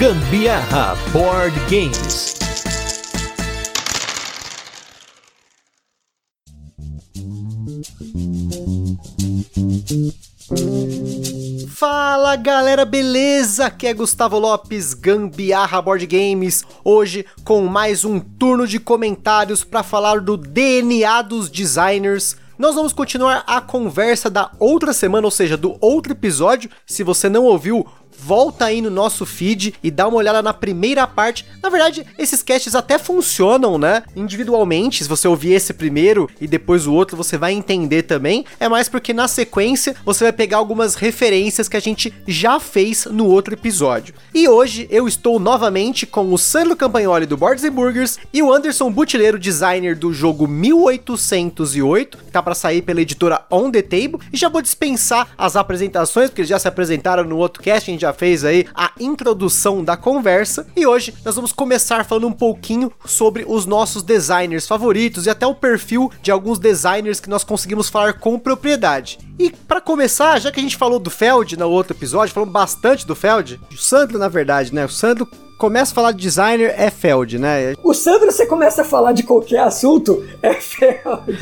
Gambiarra Board Games. Fala galera, beleza? Aqui é Gustavo Lopes, Gambiarra Board Games, hoje com mais um turno de comentários para falar do DNA dos designers. Nós vamos continuar a conversa da outra semana, ou seja, do outro episódio. Se você não ouviu, volta aí no nosso feed e dá uma olhada na primeira parte. Na verdade, esses casts até funcionam, né? Individualmente, se você ouvir esse primeiro e depois o outro, você vai entender também. É mais porque na sequência você vai pegar algumas referências que a gente já fez no outro episódio. E hoje eu estou novamente com o Sandro Campagnoli do Boards Burgers e o Anderson Butileiro, designer do jogo 1808, que tá para sair pela editora On The Table. E já vou dispensar as apresentações, porque eles já se apresentaram no outro cast, a gente já fez aí a introdução da conversa. E hoje nós vamos começar falando um pouquinho sobre os nossos designers favoritos e até o perfil de alguns designers que nós conseguimos falar com propriedade. E para começar, já que a gente falou do Feld no outro episódio, falamos bastante do Feld, o Sandro na verdade, né? O Sandro começa a falar de designer, é Feld, né? O Sandro, você começa a falar de qualquer assunto, é Feld.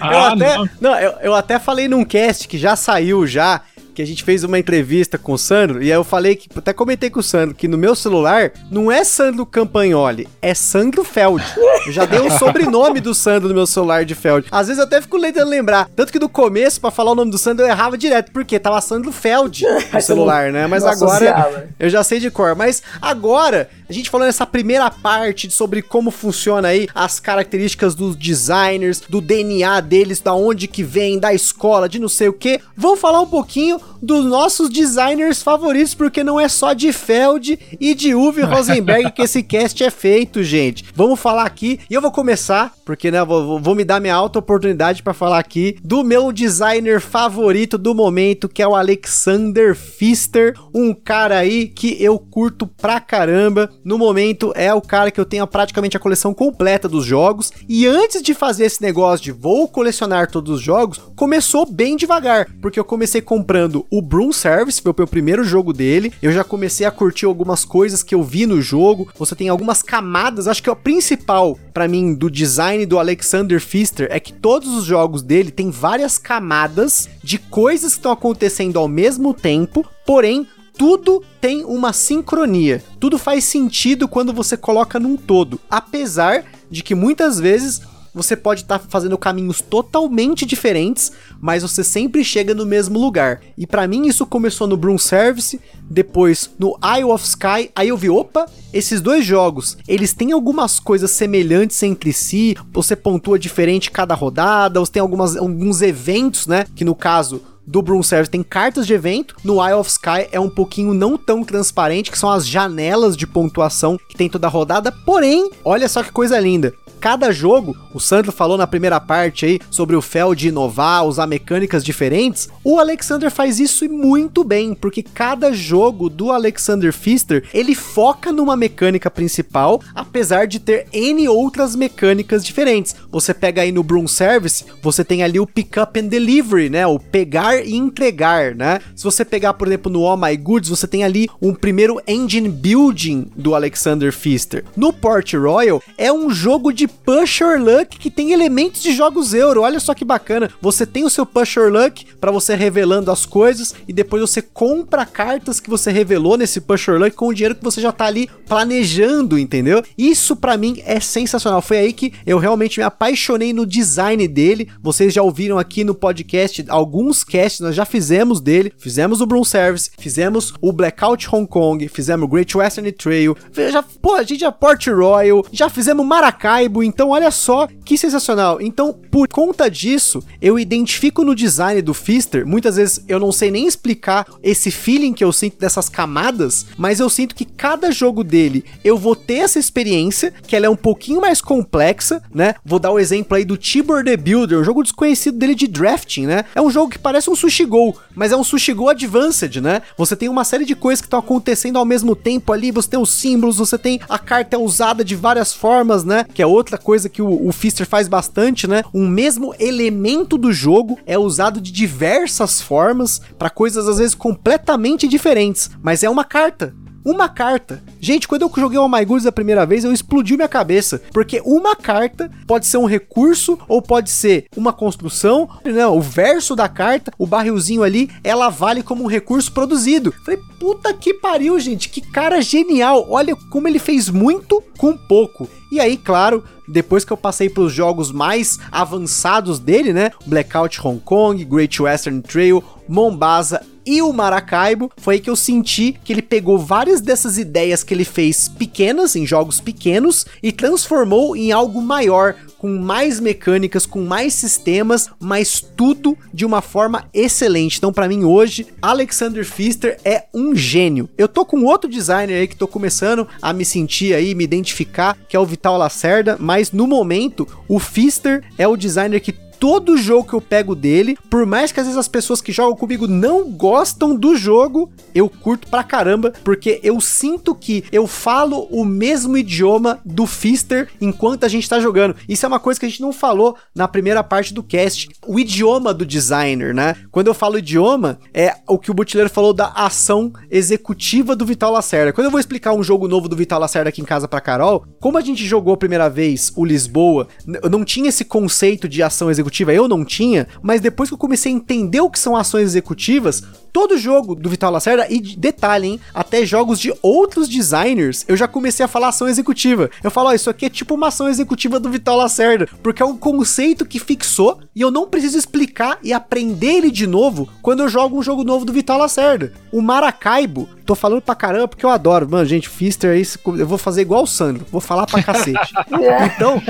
ah, eu até, não, não eu, eu até falei num cast que já saiu já, que a gente fez uma entrevista com o Sandro, e aí eu falei que, até comentei com o Sandro, que no meu celular não é Sandro Campagnoli, é Sandro Feld. Eu já dei o sobrenome do Sandro no meu celular de Feld. Às vezes eu até fico tentando lembrar. Tanto que no começo, para falar o nome do Sandro, eu errava direto, porque tava Sandro Feld no celular, né? Mas agora eu já sei de cor. Mas agora, a gente falando nessa primeira parte sobre como funciona aí as características dos designers, do DNA deles, da onde que vem, da escola, de não sei o que. Vamos falar um pouquinho dos nossos designers favoritos, porque não é só de Feld e de Uwe Rosenberg que esse cast é feito, gente. Vamos falar aqui, e eu vou começar, porque né, vou, vou me dar minha alta oportunidade para falar aqui do meu designer favorito do momento, que é o Alexander Pfister, um cara aí que eu curto pra caramba. No momento é o cara que eu tenho praticamente a coleção completa dos jogos, e antes de fazer esse negócio de vou colecionar todos os jogos, começou bem devagar, porque eu comecei comprando jogando o Broom Service, foi o meu primeiro jogo dele. Eu já comecei a curtir algumas coisas que eu vi no jogo. Você tem algumas camadas, acho que o principal para mim do design do Alexander Pfister é que todos os jogos dele têm várias camadas de coisas que estão acontecendo ao mesmo tempo, porém tudo tem uma sincronia. Tudo faz sentido quando você coloca num todo, apesar de que muitas vezes você pode estar tá fazendo caminhos totalmente diferentes, mas você sempre chega no mesmo lugar. E para mim isso começou no Broom Service, depois no Isle of Sky, aí eu vi, opa, esses dois jogos, eles têm algumas coisas semelhantes entre si, você pontua diferente cada rodada, você tem algumas, alguns eventos, né, que no caso do Broom Service tem cartas de evento, no Isle of Sky é um pouquinho não tão transparente, que são as janelas de pontuação que tem toda a rodada, porém, olha só que coisa linda cada jogo, o Sandro falou na primeira parte aí sobre o Feld inovar, usar mecânicas diferentes, o Alexander faz isso muito bem, porque cada jogo do Alexander Pfister, ele foca numa mecânica principal, apesar de ter N outras mecânicas diferentes. Você pega aí no Broom Service, você tem ali o Pick Up and Delivery, né, o pegar e entregar, né? Se você pegar, por exemplo, no All My Goods, você tem ali um primeiro engine building do Alexander Pfister. No Port Royal, é um jogo de Push Your Luck que tem elementos de jogos euro. Olha só que bacana. Você tem o seu Push Your Luck para você revelando as coisas e depois você compra cartas que você revelou nesse Push Your Luck com o dinheiro que você já tá ali planejando, entendeu? Isso para mim é sensacional. Foi aí que eu realmente me apaixonei no design dele. Vocês já ouviram aqui no podcast alguns casts, nós já fizemos dele. Fizemos o Broom Service, fizemos o Blackout Hong Kong, fizemos o Great Western Trail, já, pô, a gente já Port Royal, já fizemos Maracaibo, então, olha só que sensacional. Então, por conta disso, eu identifico no design do Fister, muitas vezes eu não sei nem explicar esse feeling que eu sinto dessas camadas, mas eu sinto que cada jogo dele eu vou ter essa experiência, que ela é um pouquinho mais complexa, né? Vou dar o exemplo aí do Tibor the Builder, um jogo desconhecido dele de drafting, né? É um jogo que parece um Sushi Go, mas é um Sushi Go Advanced, né? Você tem uma série de coisas que estão acontecendo ao mesmo tempo ali, você tem os símbolos, você tem a carta usada de várias formas, né? Que é outra coisa que o, o Fister faz bastante, né? Um mesmo elemento do jogo é usado de diversas formas para coisas às vezes completamente diferentes, mas é uma carta uma carta. Gente, quando eu joguei o My Goods a primeira vez, eu explodiu minha cabeça, porque uma carta pode ser um recurso ou pode ser uma construção, não, o verso da carta, o barrilzinho ali, ela vale como um recurso produzido. Falei, puta que pariu, gente, que cara genial. Olha como ele fez muito com pouco. E aí, claro, depois que eu passei para os jogos mais avançados dele, né? Blackout Hong Kong, Great Western Trail, Mombasa e o Maracaibo, foi aí que eu senti que ele pegou várias dessas ideias que ele fez pequenas, em jogos pequenos, e transformou em algo maior, com mais mecânicas, com mais sistemas, mas tudo de uma forma excelente. Então, para mim hoje, Alexander Pfister é um gênio. Eu tô com outro designer aí que tô começando a me sentir aí, me identificar, que é o Vital Lacerda, mas no momento, o Pfister é o designer que todo jogo que eu pego dele, por mais que às vezes as pessoas que jogam comigo não gostam do jogo, eu curto pra caramba, porque eu sinto que eu falo o mesmo idioma do Fister enquanto a gente tá jogando. Isso é uma coisa que a gente não falou na primeira parte do cast. O idioma do designer, né? Quando eu falo idioma, é o que o Butileiro falou da ação executiva do Vital Lacerda. Quando eu vou explicar um jogo novo do Vital Lacerda aqui em casa pra Carol, como a gente jogou a primeira vez o Lisboa, não tinha esse conceito de ação executiva executiva eu não tinha, mas depois que eu comecei a entender o que são ações executivas, todo jogo do Vital Lacerda, e detalhe, hein, até jogos de outros designers, eu já comecei a falar ação executiva. Eu falo, ó, isso aqui é tipo uma ação executiva do Vital Lacerda, porque é um conceito que fixou e eu não preciso explicar e aprender ele de novo quando eu jogo um jogo novo do Vital Lacerda. O Maracaibo, tô falando pra caramba porque eu adoro. Mano, gente, Fister aí, eu vou fazer igual o Sandro, vou falar pra cacete. então,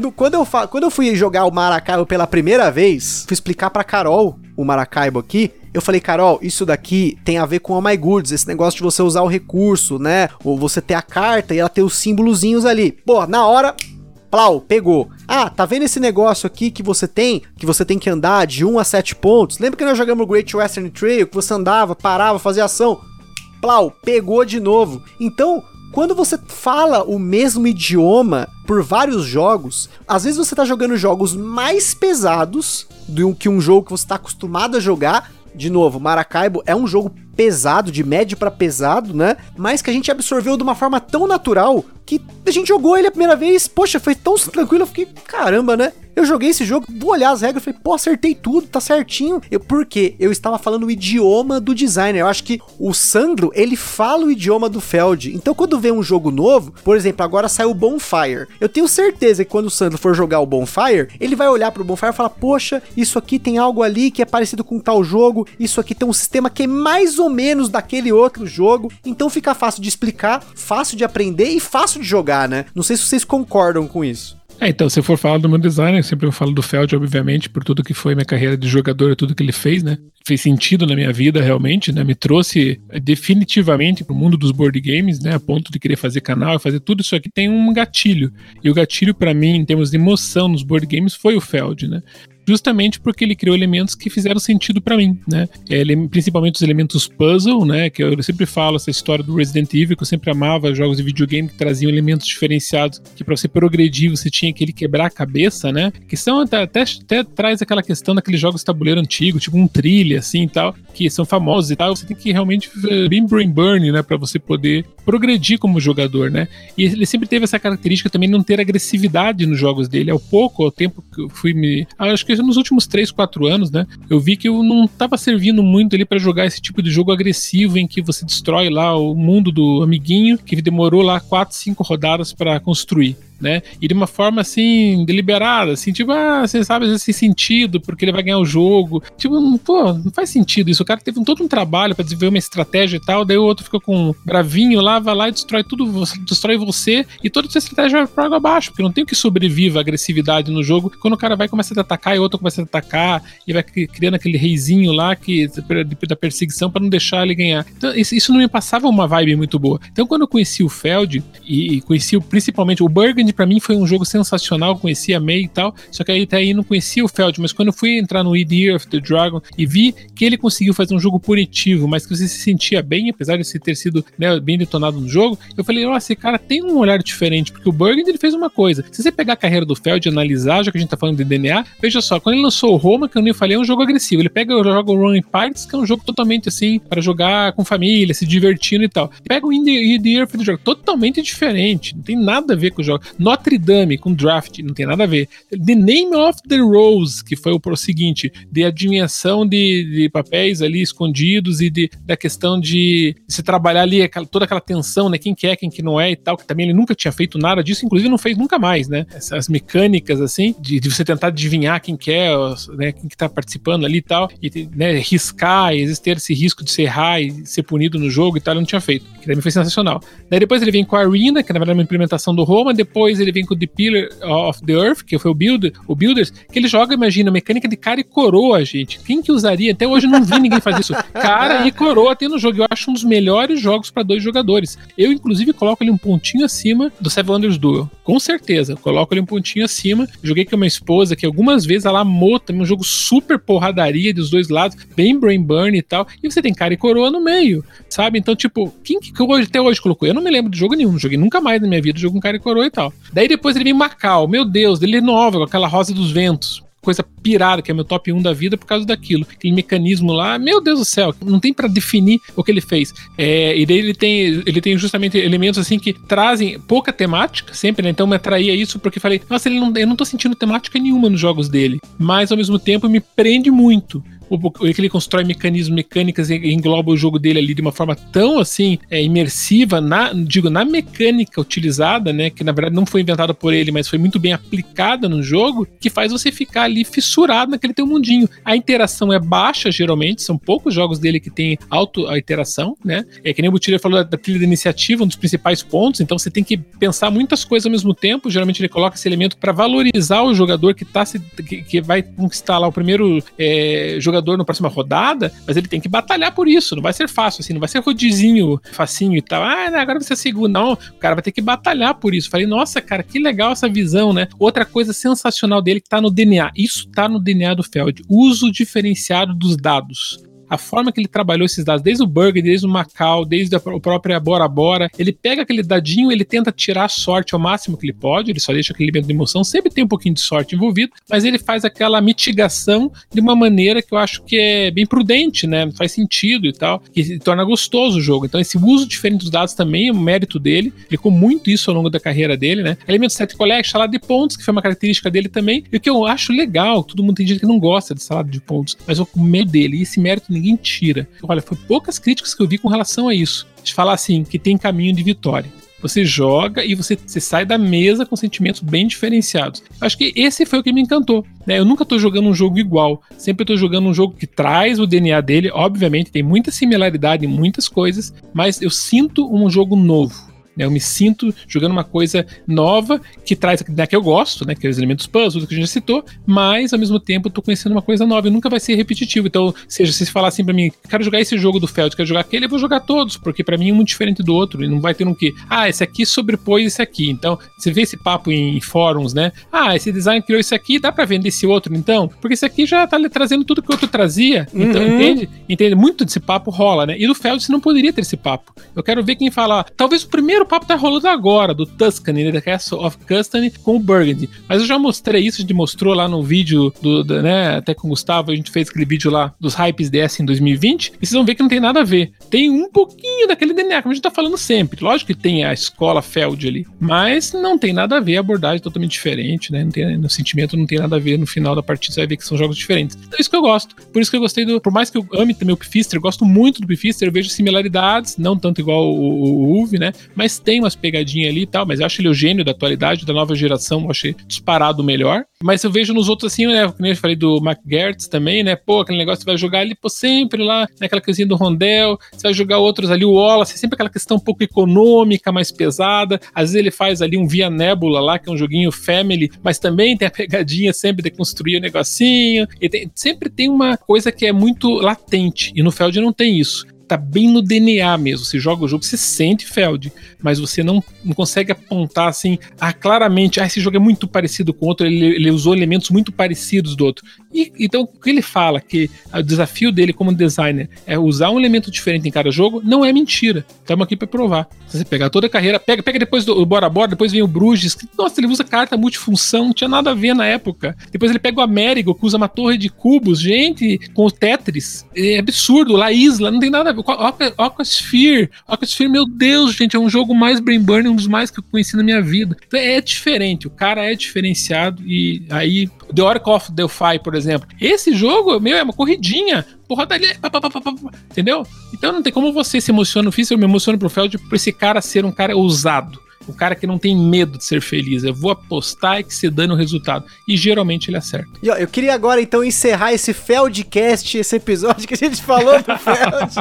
no, quando, eu quando eu fui jogar o Maracaibo pela primeira vez, fui explicar pra Carol o Maracaibo aqui, eu falei, Carol, isso daqui tem a ver com o My Goods, esse negócio de você usar o recurso, né? Ou você ter a carta e ela ter os símbolozinhos ali. Pô, na hora, plau, pegou. Ah, tá vendo esse negócio aqui que você tem, que você tem que andar de 1 a 7 pontos? Lembra que nós jogamos Great Western Trail, que você andava, parava, fazia ação? Plau, pegou de novo. Então, quando você fala o mesmo idioma por vários jogos, às vezes você tá jogando jogos mais pesados do que um jogo que você tá acostumado a jogar, de novo, Maracaibo é um jogo pesado, de médio para pesado, né? Mas que a gente absorveu de uma forma tão natural que a gente jogou ele a primeira vez, poxa, foi tão tranquilo, eu fiquei, caramba, né? Eu joguei esse jogo, vou olhar as regras, falei, pô, acertei tudo, tá certinho. Eu, por quê? Eu estava falando o idioma do designer. Eu acho que o Sandro, ele fala o idioma do Feld. Então, quando vem um jogo novo, por exemplo, agora saiu o Bonfire. Eu tenho certeza que quando o Sandro for jogar o Bonfire, ele vai olhar pro Bonfire e falar, poxa, isso aqui tem algo ali que é parecido com tal jogo, isso aqui tem um sistema que é mais ou menos daquele outro jogo. Então fica fácil de explicar, fácil de aprender e fácil de jogar, né? Não sei se vocês concordam com isso. É, então, se for falar do meu sempre eu falo do Feld, obviamente, por tudo que foi minha carreira de jogador e tudo que ele fez, né? Fez sentido na minha vida, realmente, né? Me trouxe definitivamente pro mundo dos board games, né? A ponto de querer fazer canal e fazer tudo isso aqui tem um gatilho. E o gatilho, para mim, em termos de emoção nos board games, foi o Feld, né? Justamente porque ele criou elementos que fizeram sentido para mim, né? Ele, principalmente os elementos puzzle, né? Que eu sempre falo essa história do Resident Evil, que eu sempre amava jogos de videogame que traziam elementos diferenciados, que para você progredir você tinha que ele quebrar a cabeça, né? Que são até, até, até traz aquela questão daqueles jogos de tabuleiro antigo, tipo um trilha assim e tal, que são famosos e tal. Você tem que realmente bem brain burn, né? Para você poder progredir como jogador, né? E ele sempre teve essa característica também de não ter agressividade nos jogos dele. Ao pouco, ao tempo que eu fui me. Acho que nos últimos 3, 4 anos, né? Eu vi que eu não estava servindo muito ali para jogar esse tipo de jogo agressivo em que você destrói lá o mundo do amiguinho, que demorou lá 4, 5 rodadas para construir né? E de uma forma assim, deliberada, assim, tipo, ah, você sabe esse sentido, porque ele vai ganhar o jogo. Tipo, pô, não faz sentido isso. O cara teve todo um trabalho para desenvolver uma estratégia e tal, daí o outro fica com bravinho lá, vai lá e destrói tudo, destrói você, e toda essa estratégia vai pra água abaixo, porque não tem o que sobreviva a agressividade no jogo. Quando o cara vai começar a atacar e o outro começa a atacar, e vai criando aquele reizinho lá que da perseguição para não deixar ele ganhar. Então, isso não me passava uma vibe muito boa. Então, quando eu conheci o Feld e, e conheci principalmente o Burgundy Burgundy para mim foi um jogo sensacional, conhecia meio e tal, só que aí até aí não conhecia o Feld, mas quando eu fui entrar no Year of the Dragon e vi que ele conseguiu fazer um jogo punitivo, mas que você se sentia bem, apesar de ter sido né, bem detonado no jogo, eu falei, ó, esse cara tem um olhar diferente, porque o Burgundy ele fez uma coisa. Se você pegar a carreira do Feld e analisar, já que a gente tá falando de DNA, veja só, quando ele lançou o Roma, que eu nem falei, é um jogo agressivo. Ele pega o jogo Running Pirates, que é um jogo totalmente assim, para jogar com família, se divertindo e tal. Pega o Year of the Dragon, totalmente diferente, não tem nada a ver com o jogo. Notre Dame com draft, não tem nada a ver. The Name of the Rose, que foi o, seguinte, de adivinhação de, de papéis ali escondidos e de, da questão de se trabalhar ali aquela, toda aquela tensão, né? Quem quer, quem que não é e tal, que também ele nunca tinha feito nada disso, inclusive não fez nunca mais, né? Essas mecânicas assim, de, de você tentar adivinhar quem quer, né? Quem que tá participando ali e tal, e né, riscar, e existir esse risco de se errar e ser punido no jogo e tal, ele não tinha feito. Que também foi sensacional. Daí depois ele vem com a Arena, que na verdade é uma implementação do Roma, depois ele vem com The Pillar of the Earth, que foi o, Builder, o Builders, que ele joga, imagina, mecânica de cara e coroa, gente. Quem que usaria? Até hoje não vi ninguém fazer isso. Cara e coroa tem no jogo. Eu acho um dos melhores jogos para dois jogadores. Eu, inclusive, coloco ele um pontinho acima do Seven Wonders Duel. Com certeza. Coloco ele um pontinho acima. Joguei com a minha esposa, que algumas vezes ela amou também um jogo super porradaria dos dois lados, bem brain burn e tal. E você tem cara e coroa no meio, sabe? Então, tipo, quem que hoje, até hoje colocou? Eu não me lembro de jogo nenhum. Joguei nunca mais na minha vida jogo com cara e coroa e tal. Daí depois ele vem Macau. Meu Deus, ele novo, com aquela rosa dos ventos coisa pirada, que é meu top 1 da vida por causa daquilo. Aquele mecanismo lá, meu Deus do céu, não tem para definir o que ele fez. É, e daí ele tem, ele tem justamente elementos assim que trazem pouca temática, sempre, né? Então me atraía isso porque falei, nossa, ele não, eu não tô sentindo temática nenhuma nos jogos dele, mas ao mesmo tempo me prende muito que ele constrói mecanismos mecânicas e engloba o jogo dele ali de uma forma tão assim é, imersiva, na, digo, na mecânica utilizada, né? Que na verdade não foi inventada por ele, mas foi muito bem aplicada no jogo, que faz você ficar ali fissurado naquele teu mundinho. A interação é baixa, geralmente, são poucos jogos dele que tem auto a interação, né? É que nem o Butira falou da trilha da iniciativa, um dos principais pontos, então você tem que pensar muitas coisas ao mesmo tempo. Geralmente ele coloca esse elemento para valorizar o jogador que tá se, que, que vai conquistar lá o primeiro é, jogador jogador na próxima rodada, mas ele tem que batalhar por isso. Não vai ser fácil, assim, não vai ser rodizinho, facinho e tal. Ah, agora você é segundo. Não, o cara vai ter que batalhar por isso. Falei, nossa, cara, que legal essa visão, né? Outra coisa sensacional dele que tá no DNA. Isso tá no DNA do Feld. Uso diferenciado dos dados a forma que ele trabalhou esses dados, desde o Burger, desde o Macau, desde a própria Bora Bora, ele pega aquele dadinho, ele tenta tirar a sorte ao máximo que ele pode, ele só deixa aquele elemento de emoção, sempre tem um pouquinho de sorte envolvido, mas ele faz aquela mitigação de uma maneira que eu acho que é bem prudente, né? Faz sentido e tal, que torna gostoso o jogo. Então, esse uso diferente dos dados também é um mérito dele, ele com muito isso ao longo da carreira dele, né? Elemento set collection, salada de pontos, que foi uma característica dele também, e o que eu acho legal, todo mundo tem gente que não gosta de salada de pontos, mas o mérito dele, e esse mérito ninguém tira. Olha, foi poucas críticas que eu vi com relação a isso. De falar assim, que tem caminho de vitória. Você joga e você, você sai da mesa com sentimentos bem diferenciados. Acho que esse foi o que me encantou. Né? Eu nunca estou jogando um jogo igual. Sempre estou jogando um jogo que traz o DNA dele. Obviamente, tem muita similaridade em muitas coisas, mas eu sinto um jogo novo. Né? Eu me sinto jogando uma coisa nova que traz né, que eu gosto, né? Que é os elementos puzzle que a gente já citou, mas ao mesmo tempo eu tô conhecendo uma coisa nova e nunca vai ser repetitivo. Então, seja, se falar assim pra mim, quero jogar esse jogo do Feld, quero jogar aquele, eu vou jogar todos, porque para mim é muito diferente do outro. E não vai ter um que, ah, esse aqui sobrepôs esse aqui. Então, você vê esse papo em, fóruns, né? Ah, esse design criou isso aqui, dá pra vender esse outro, então? Porque esse aqui já tá trazendo tudo que o outro trazia. Então, uhum. entende? Entende? Muito desse papo rola, né? E do Feld você não poderia ter esse papo. Eu quero ver quem fala, talvez o primeiro primeiro papo tá rolando agora, do Tuscany, né, The Castle of Tuscany com o Burgundy. Mas eu já mostrei isso, a gente mostrou lá no vídeo, do, do, né, até com o Gustavo, a gente fez aquele vídeo lá dos hypes DS em 2020, e vocês vão ver que não tem nada a ver. Tem um pouquinho daquele DNA, como a gente tá falando sempre. Lógico que tem a escola Feld ali, mas não tem nada a ver, a abordagem é totalmente diferente, né, não tem, no sentimento não tem nada a ver, no final da partida você vai ver que são jogos diferentes. Então é isso que eu gosto. Por isso que eu gostei do, por mais que eu ame também o Pifister, eu gosto muito do Pifister, eu vejo similaridades, não tanto igual o, o, o Uve, né, mas tem umas pegadinhas ali e tal, mas eu acho ele o gênio da atualidade, da nova geração, eu achei disparado melhor. Mas eu vejo nos outros assim, né, como eu falei do McGertz também, né, pô, aquele negócio você vai jogar ali, pô, sempre lá naquela coisinha do Rondel, você vai jogar outros ali, o Wallace, sempre aquela questão um pouco econômica, mais pesada, às vezes ele faz ali um Via Nebula lá, que é um joguinho family, mas também tem a pegadinha sempre de construir o um negocinho, e tem, sempre tem uma coisa que é muito latente, e no Feld não tem isso tá bem no DNA mesmo. Você joga o jogo, você sente Feld, mas você não, não consegue apontar assim, ah, claramente, ah, esse jogo é muito parecido com o outro, ele, ele usou elementos muito parecidos do outro. E, então, o que ele fala, que o desafio dele como designer é usar um elemento diferente em cada jogo, não é mentira. Estamos aqui para provar. Se você pegar toda a carreira, pega, pega depois do Bora Bora, depois vem o Bruges, que, nossa, ele usa carta multifunção, não tinha nada a ver na época. Depois ele pega o Américo, que usa uma torre de cubos, gente, com o Tetris. É absurdo, lá Isla, não tem nada a ver. Aquasphere, Aquasphere, meu Deus, gente, é um jogo mais brain burn, um dos mais que eu conheci na minha vida. Então, é diferente, o cara é diferenciado e aí The Oracle of Delphi, por exemplo. Esse jogo, meu, é uma corridinha. Porradaria. Entendeu? Então não tem como você se emociona no físico, eu me emociono pro Feld por esse cara ser um cara ousado. O cara que não tem medo de ser feliz. Eu vou apostar e que se dane o resultado. E geralmente ele acerta. E, ó, eu queria agora então encerrar esse Feldcast, esse episódio que a gente falou do Feld.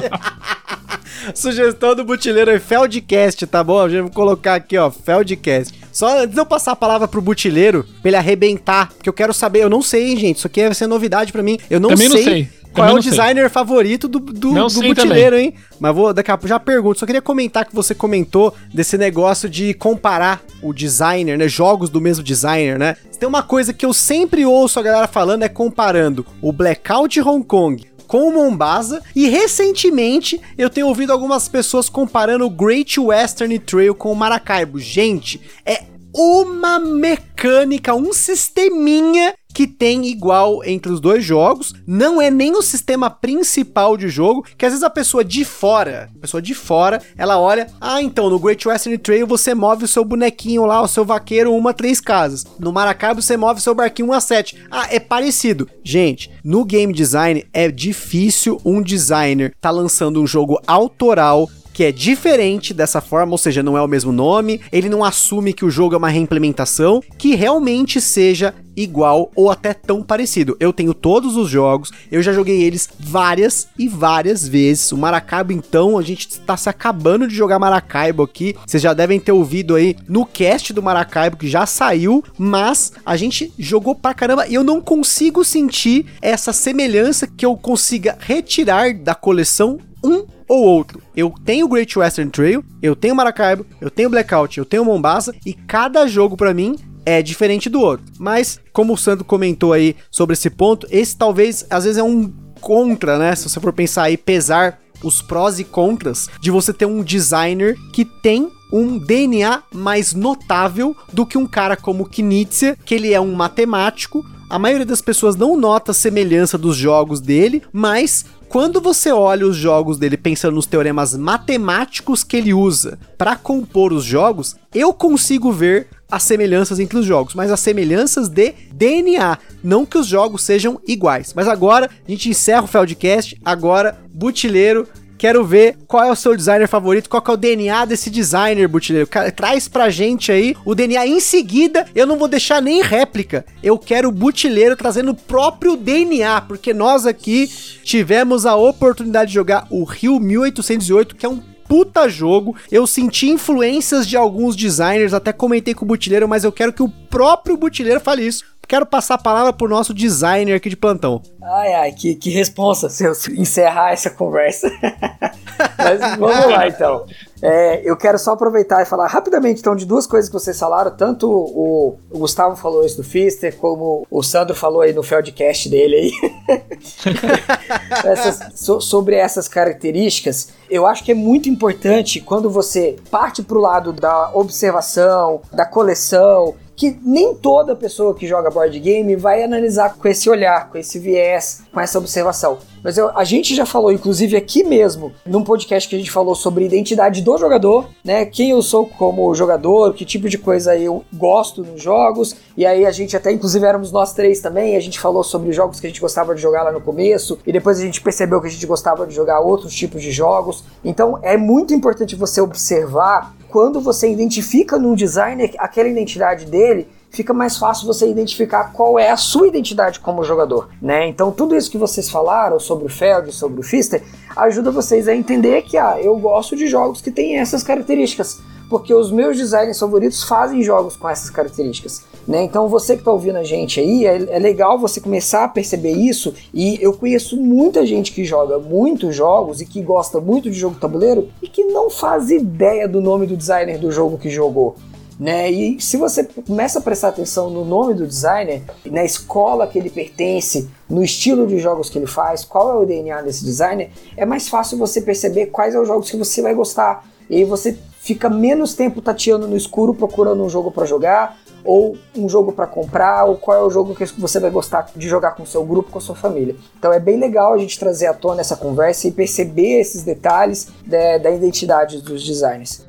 Sugestão do Butileiro é Feldcast, tá bom? Eu vou colocar aqui, ó, Feldcast. Só antes de eu passar a palavra pro Butileiro, pra ele arrebentar, porque eu quero saber, eu não sei, hein, gente, isso aqui vai ser novidade para mim. Eu não Também sei. Não sei. Qual é o designer sei. favorito do, do, do butileiro, hein? Mas vou daqui a pouco já pergunto. Só queria comentar que você comentou desse negócio de comparar o designer, né? Jogos do mesmo designer, né? Tem uma coisa que eu sempre ouço a galera falando é comparando o Blackout Hong Kong com o Mombasa e recentemente eu tenho ouvido algumas pessoas comparando o Great Western Trail com o Maracaibo. Gente, é uma mecânica, um sisteminha que tem igual entre os dois jogos. Não é nem o sistema principal de jogo, que às vezes a pessoa de fora, a pessoa de fora, ela olha, ah, então no Great Western Trail você move o seu bonequinho lá, o seu vaqueiro uma três casas. No Maracaibo você move o seu barquinho uma sete. Ah, é parecido. Gente, no game design é difícil um designer tá lançando um jogo autoral que é diferente dessa forma, ou seja, não é o mesmo nome, ele não assume que o jogo é uma reimplementação, que realmente seja igual ou até tão parecido. Eu tenho todos os jogos, eu já joguei eles várias e várias vezes. O Maracaibo, então, a gente está se acabando de jogar Maracaibo aqui. Vocês já devem ter ouvido aí no cast do Maracaibo que já saiu, mas a gente jogou pra caramba e eu não consigo sentir essa semelhança que eu consiga retirar da coleção um ou outro. Eu tenho Great Western Trail, eu tenho Maracaibo, eu tenho Blackout, eu tenho Mombasa e cada jogo para mim é diferente do outro. Mas como o Sandro comentou aí sobre esse ponto, esse talvez às vezes é um contra, né? Se você for pensar aí pesar os prós e contras de você ter um designer que tem um DNA mais notável do que um cara como Knizia, que ele é um matemático. A maioria das pessoas não nota a semelhança dos jogos dele, mas quando você olha os jogos dele pensando nos teoremas matemáticos que ele usa para compor os jogos, eu consigo ver as semelhanças entre os jogos, mas as semelhanças de DNA, não que os jogos sejam iguais. Mas agora a gente encerra o Feldcast, agora Butileiro Quero ver qual é o seu designer favorito, qual é o DNA desse designer, Butileiro. Traz pra gente aí o DNA. Em seguida, eu não vou deixar nem réplica. Eu quero o Butileiro trazendo o próprio DNA, porque nós aqui tivemos a oportunidade de jogar o Rio 1808, que é um puta jogo. Eu senti influências de alguns designers, até comentei com o Butileiro, mas eu quero que o próprio Butileiro fale isso quero passar a palavra pro nosso designer aqui de plantão. Ai, ai, que, que responsa se eu encerrar essa conversa. Mas vamos lá, então. É, eu quero só aproveitar e falar rapidamente, então, de duas coisas que vocês falaram. Tanto o, o Gustavo falou isso do Fister, como o Sandro falou aí no Feldcast dele aí. essas, so, sobre essas características. Eu acho que é muito importante quando você parte para o lado da observação, da coleção, que nem toda pessoa que joga board game vai analisar com esse olhar, com esse viés, com essa observação. Mas eu, a gente já falou, inclusive aqui mesmo, num podcast que a gente falou sobre identidade do jogador, né? Quem eu sou como jogador, que tipo de coisa eu gosto nos jogos. E aí a gente até, inclusive, éramos nós três também. A gente falou sobre jogos que a gente gostava de jogar lá no começo. E depois a gente percebeu que a gente gostava de jogar outros tipos de jogos. Então é muito importante você observar quando você identifica num designer aquela identidade dele fica mais fácil você identificar qual é a sua identidade como jogador, né? Então tudo isso que vocês falaram sobre o Feld, sobre o Fister, ajuda vocês a entender que ah, eu gosto de jogos que têm essas características. porque os meus designers favoritos fazem jogos com essas características. Né? Então você que está ouvindo a gente aí, é, é, legal você começar a perceber isso. E eu conheço muita gente que joga muitos jogos e que gosta muito de jogo tabuleiro e que não faz ideia do nome do designer do jogo que jogou. Né? E se você começa a prestar atenção no nome do designer, na escola que ele pertence, no estilo de jogos que ele faz, qual é o DNA desse designer, é mais fácil você perceber quais são os jogos que você vai gostar. E aí você fica menos tempo tateando no escuro procurando um jogo para jogar, ou um jogo para comprar, ou qual é o jogo que você vai gostar de jogar com o seu grupo, com a sua família. Então é bem legal a gente trazer à tona essa conversa e perceber esses detalhes da, da identidade dos designers.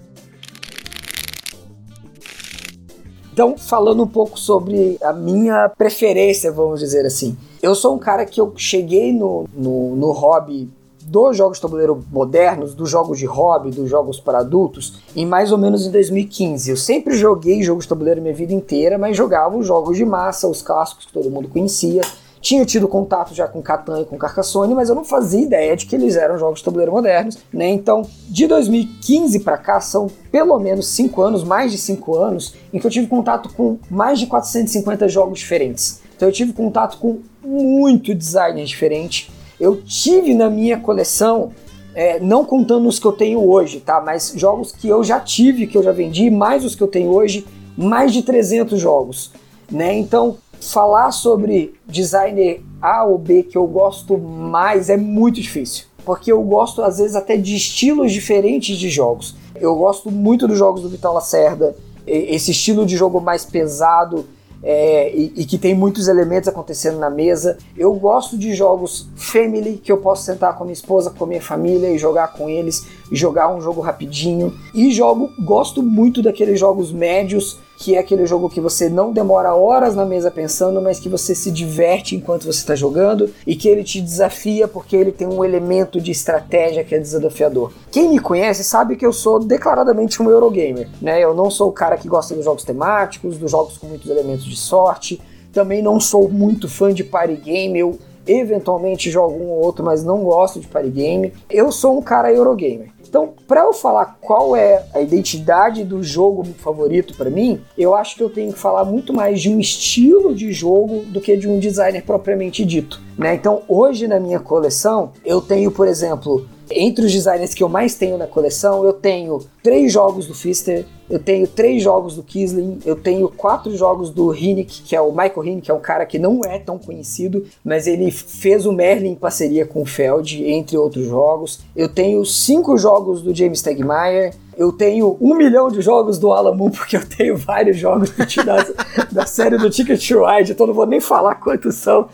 Então, falando um pouco sobre a minha preferência, vamos dizer assim. Eu sou um cara que eu cheguei no, no, no hobby dos jogos de tabuleiro modernos, dos jogos de hobby, dos jogos para adultos, em mais ou menos em 2015. Eu sempre joguei jogos de tabuleiro minha vida inteira, mas jogava os jogos de massa, os clássicos que todo mundo conhecia. Tinha tido contato já com Catan e com Carcassonne, mas eu não fazia ideia de que eles eram jogos de tabuleiro modernos, né? Então, de 2015 para cá, são pelo menos 5 anos, mais de 5 anos, em que eu tive contato com mais de 450 jogos diferentes. Então, eu tive contato com muito design diferente. Eu tive na minha coleção é, não contando os que eu tenho hoje, tá? Mas jogos que eu já tive, que eu já vendi, mais os que eu tenho hoje, mais de 300 jogos, né? Então, falar sobre designer A ou B que eu gosto mais é muito difícil. Porque eu gosto, às vezes, até de estilos diferentes de jogos. Eu gosto muito dos jogos do Vital Lacerda, esse estilo de jogo mais pesado, é, e, e, que tem muitos elementos acontecendo na mesa. Eu gosto de jogos family, que eu posso sentar com a minha esposa, com a minha família e jogar com eles, jogar um jogo rapidinho. E jogo, gosto muito daqueles jogos médios que é aquele jogo que você não demora horas na mesa pensando, mas que você se diverte enquanto você está jogando e que ele te desafia porque ele tem um elemento de estratégia que é desafiador. Quem me conhece sabe que eu sou declaradamente um Eurogamer, né? Eu não sou o cara que gosta dos jogos temáticos, dos jogos com muitos elementos de sorte, também não sou muito fã de party game, eu eventualmente jogo um ou outro, mas não gosto de party game. Eu sou um cara Eurogamer. Então, para eu falar qual é a identidade do jogo favorito para mim, eu acho que eu tenho que falar muito mais de um estilo de jogo do que de um designer propriamente dito. Né? Então, hoje na minha coleção, eu tenho, por exemplo, entre os designers que eu mais tenho na coleção, eu tenho três jogos do Fister, eu tenho três jogos do Kisling, eu tenho quatro jogos do Hinnick, que é o Michael Hinnick, que é um cara que não é tão conhecido, mas ele fez o Merlin em parceria com o Feld, entre outros jogos. Eu tenho cinco jogos do James Tegmaier, eu tenho um milhão de jogos do Alan Moon, porque eu tenho vários jogos da, da série do Ticket to Ride, então não vou nem falar quantos são,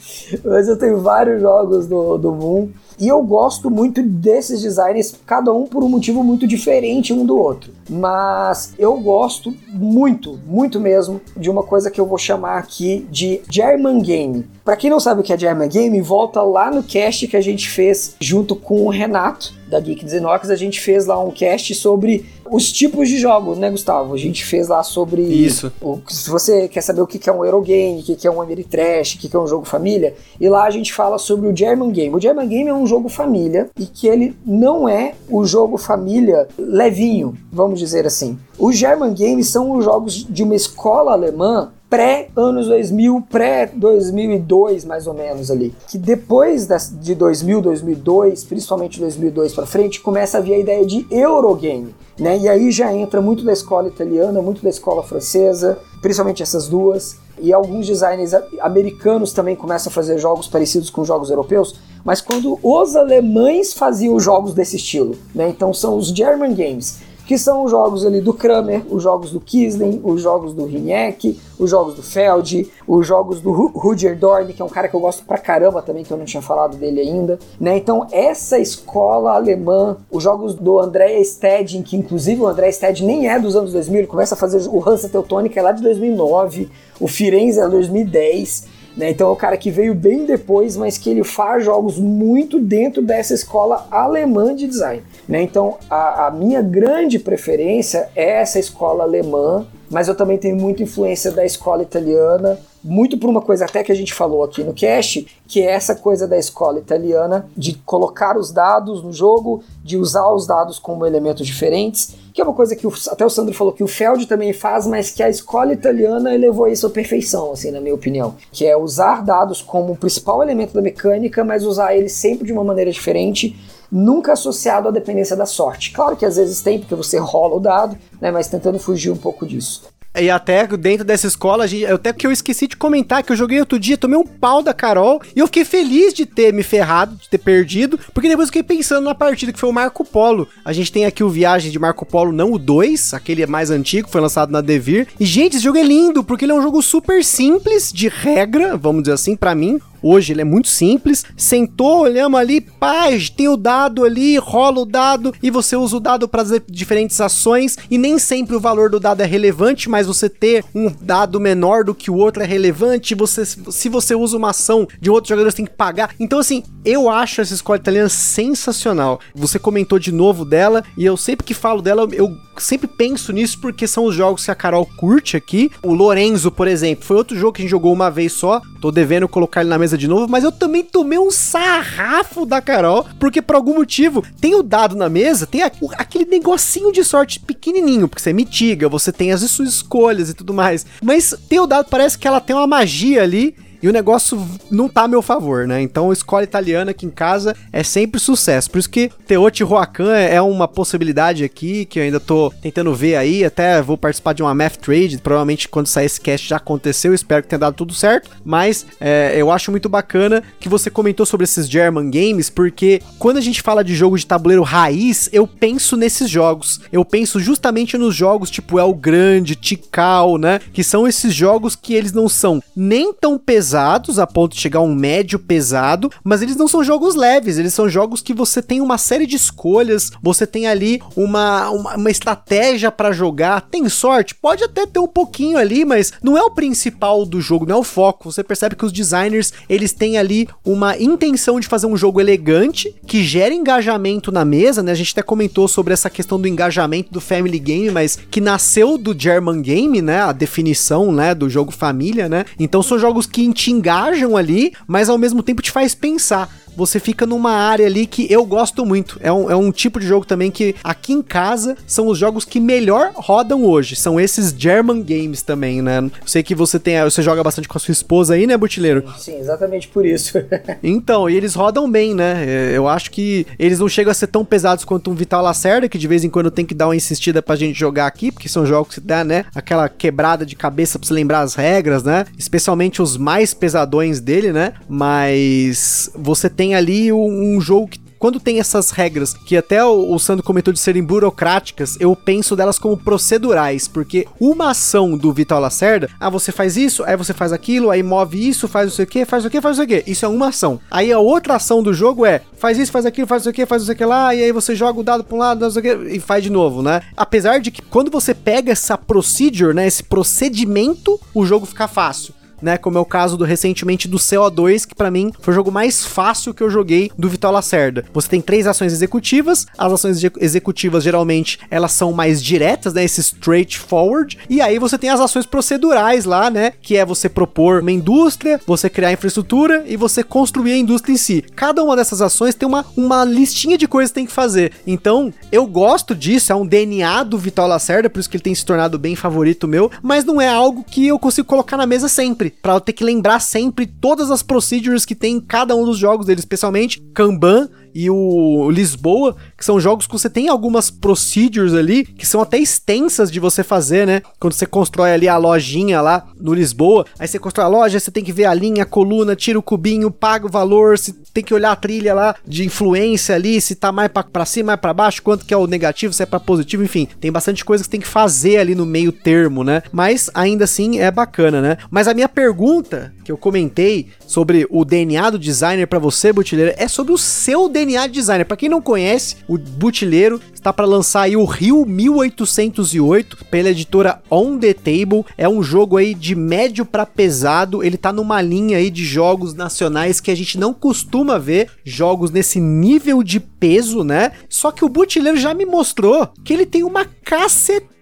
mas eu tenho vários jogos do, do Moon. E eu gosto muito desses designs, cada um por um motivo muito diferente um do outro. Mas eu gosto muito, muito mesmo, de uma coisa que eu vou chamar aqui de German Game. Para quem não sabe o que é German Game, volta lá no cast que a gente fez junto com o Renato, da Geek Inox, a gente fez lá um cast sobre os tipos de jogos, né, Gustavo? A gente fez lá sobre. Isso. O, se você quer saber o que é um Eurogame, o que é um Ameritrash, o que é um jogo família, e lá a gente fala sobre o German Game. O German Game é um jogo família e que ele não é o jogo família levinho, vamos dizer assim. Os German Games são os jogos de uma escola alemã pré-anos 2000, pré-2002 mais ou menos ali. Que depois de 2000, 2002, principalmente 2002 para frente, começa a vir a ideia de Eurogame. Né? E aí já entra muito da escola italiana, muito da escola francesa, principalmente essas duas. E alguns designers americanos também começam a fazer jogos parecidos com jogos europeus, mas quando os alemães faziam jogos desse estilo, né? Então são os German Games que são os jogos ali do Kramer, os jogos do Kisling, os jogos do Hiniek, os jogos do Feld, os jogos do Ruger Dorn, que é um cara que eu gosto pra caramba também, que eu não tinha falado dele ainda, né? Então, essa escola alemã, os jogos do André Stedin, que inclusive o André Stedin nem é dos anos 2000, ele começa a fazer o Hansa Teutônica é lá de 2009, o Firenze é de 2010, né? Então é um cara que veio bem depois, mas que ele faz jogos muito dentro dessa escola alemã de design. Né? Então a, a minha grande preferência é essa escola alemã, mas eu também tenho muita influência da escola italiana muito por uma coisa até que a gente falou aqui no cast, que é essa coisa da escola italiana de colocar os dados no jogo, de usar os dados como elementos diferentes, que é uma coisa que o, até o Sandro falou que o Feld também faz, mas que a escola italiana elevou isso à perfeição, assim, na minha opinião, que é usar dados como o principal elemento da mecânica, mas usar eles sempre de uma maneira diferente nunca associado à dependência da sorte. Claro que às vezes tem, porque você rola o dado, né, mas tentando fugir um pouco disso. E até dentro dessa escola, até que eu esqueci de comentar que eu joguei outro dia, tomei um pau da Carol e eu fiquei feliz de ter me ferrado, de ter perdido, porque depois eu fiquei pensando na partida que foi o Marco Polo. A gente tem aqui o Viagem de Marco Polo, não o 2, aquele mais antigo, foi lançado na Devir. E, gente, esse jogo é lindo, porque ele é um jogo super simples de regra, vamos dizer assim, para mim. Hoje ele é muito simples. Sentou, olhamos ali, paz, tem o dado ali, rola o dado e você usa o dado para diferentes ações e nem sempre o valor do dado é relevante, mas você ter um dado menor do que o outro é relevante. Você, se você usa uma ação de outro jogador, você tem que pagar. Então, assim, eu acho essa escola italiana sensacional. Você comentou de novo dela e eu sempre que falo dela, eu sempre penso nisso porque são os jogos que a Carol curte aqui. O Lorenzo, por exemplo, foi outro jogo que a gente jogou uma vez só. Tô devendo colocar ele na mesa de novo, mas eu também tomei um sarrafo da Carol, porque por algum motivo tem o dado na mesa, tem aquele negocinho de sorte pequenininho, porque você mitiga, você tem as suas escolhas e tudo mais. Mas tem o dado, parece que ela tem uma magia ali e o negócio não tá a meu favor, né? Então, escola italiana aqui em casa é sempre sucesso. Por isso que Teotihuacan é uma possibilidade aqui que eu ainda tô tentando ver aí. Até vou participar de uma Math Trade. Provavelmente quando sair esse cast já aconteceu. Espero que tenha dado tudo certo. Mas é, eu acho muito bacana que você comentou sobre esses German Games, porque quando a gente fala de jogo de tabuleiro raiz, eu penso nesses jogos. Eu penso justamente nos jogos tipo El Grande, Tikal, né? Que são esses jogos que eles não são nem tão pesados pesados, a ponto de chegar a um médio pesado, mas eles não são jogos leves, eles são jogos que você tem uma série de escolhas, você tem ali uma, uma, uma estratégia para jogar, tem sorte, pode até ter um pouquinho ali, mas não é o principal do jogo, não é o foco. Você percebe que os designers, eles têm ali uma intenção de fazer um jogo elegante, que gera engajamento na mesa, né? A gente até comentou sobre essa questão do engajamento do Family Game, mas que nasceu do German Game, né? A definição, né, do jogo família, né? Então são jogos que te engajam ali, mas ao mesmo tempo te faz pensar você fica numa área ali que eu gosto muito. É um, é um tipo de jogo também que aqui em casa são os jogos que melhor rodam hoje. São esses German Games também, né? Eu sei que você tem, você joga bastante com a sua esposa aí, né, Butileiro? Sim, exatamente por isso. então, e eles rodam bem, né? É, eu acho que eles não chegam a ser tão pesados quanto um Vital Lacerda, que de vez em quando tem que dar uma insistida pra gente jogar aqui, porque são jogos que dá, né? Aquela quebrada de cabeça pra se lembrar as regras, né? Especialmente os mais pesadões dele, né? Mas você tem tem ali um, um jogo que quando tem essas regras que até o, o Sandro comentou de serem burocráticas, eu penso delas como procedurais, porque uma ação do Vital Lacerda, ah, você faz isso, aí você faz aquilo, aí move isso, faz não sei o que, faz o que, faz o que. Isso é uma ação. Aí a outra ação do jogo é faz isso, faz aquilo, faz o que, faz o que lá, e aí você joga o dado pra um lado, o que, e faz de novo, né? Apesar de que quando você pega essa procedure, né, esse procedimento, o jogo fica fácil né? Como é o caso do recentemente do CO2, que para mim foi o jogo mais fácil que eu joguei do Vital Lacerda. Você tem três ações executivas, as ações executivas geralmente elas são mais diretas, né? Esse straightforward, e aí você tem as ações procedurais lá, né? Que é você propor uma indústria, você criar infraestrutura e você construir a indústria em si. Cada uma dessas ações tem uma, uma listinha de coisas que tem que fazer. Então, eu gosto disso, é um DNA do Vital Lacerda, por isso que ele tem se tornado bem favorito meu, mas não é algo que eu consigo colocar na mesa sempre sempre, para eu ter que lembrar sempre todas as procedures que tem em cada um dos jogos dele, especialmente Kanban e o Lisboa, que são jogos que você tem algumas procedures ali que são até extensas de você fazer, né? Quando você constrói ali a lojinha lá no Lisboa, aí você constrói a loja, você tem que ver a linha, a coluna, tira o cubinho, paga o valor, se tem que olhar a trilha lá de influência ali, se tá mais para cima, mais para baixo, quanto que é o negativo, se é para positivo, enfim, tem bastante coisa que você tem que fazer ali no meio termo, né? Mas ainda assim é bacana, né? Mas a minha pergunta que eu comentei sobre o DNA do designer para você, Butileiro, é sobre o seu DNA de designer. Para quem não conhece, o Butileiro está para lançar aí o Rio 1808 pela editora On The Table. É um jogo aí de médio para pesado. Ele tá numa linha aí de jogos nacionais que a gente não costuma ver jogos nesse nível de peso, né? Só que o Butileiro já me mostrou que ele tem uma cacetada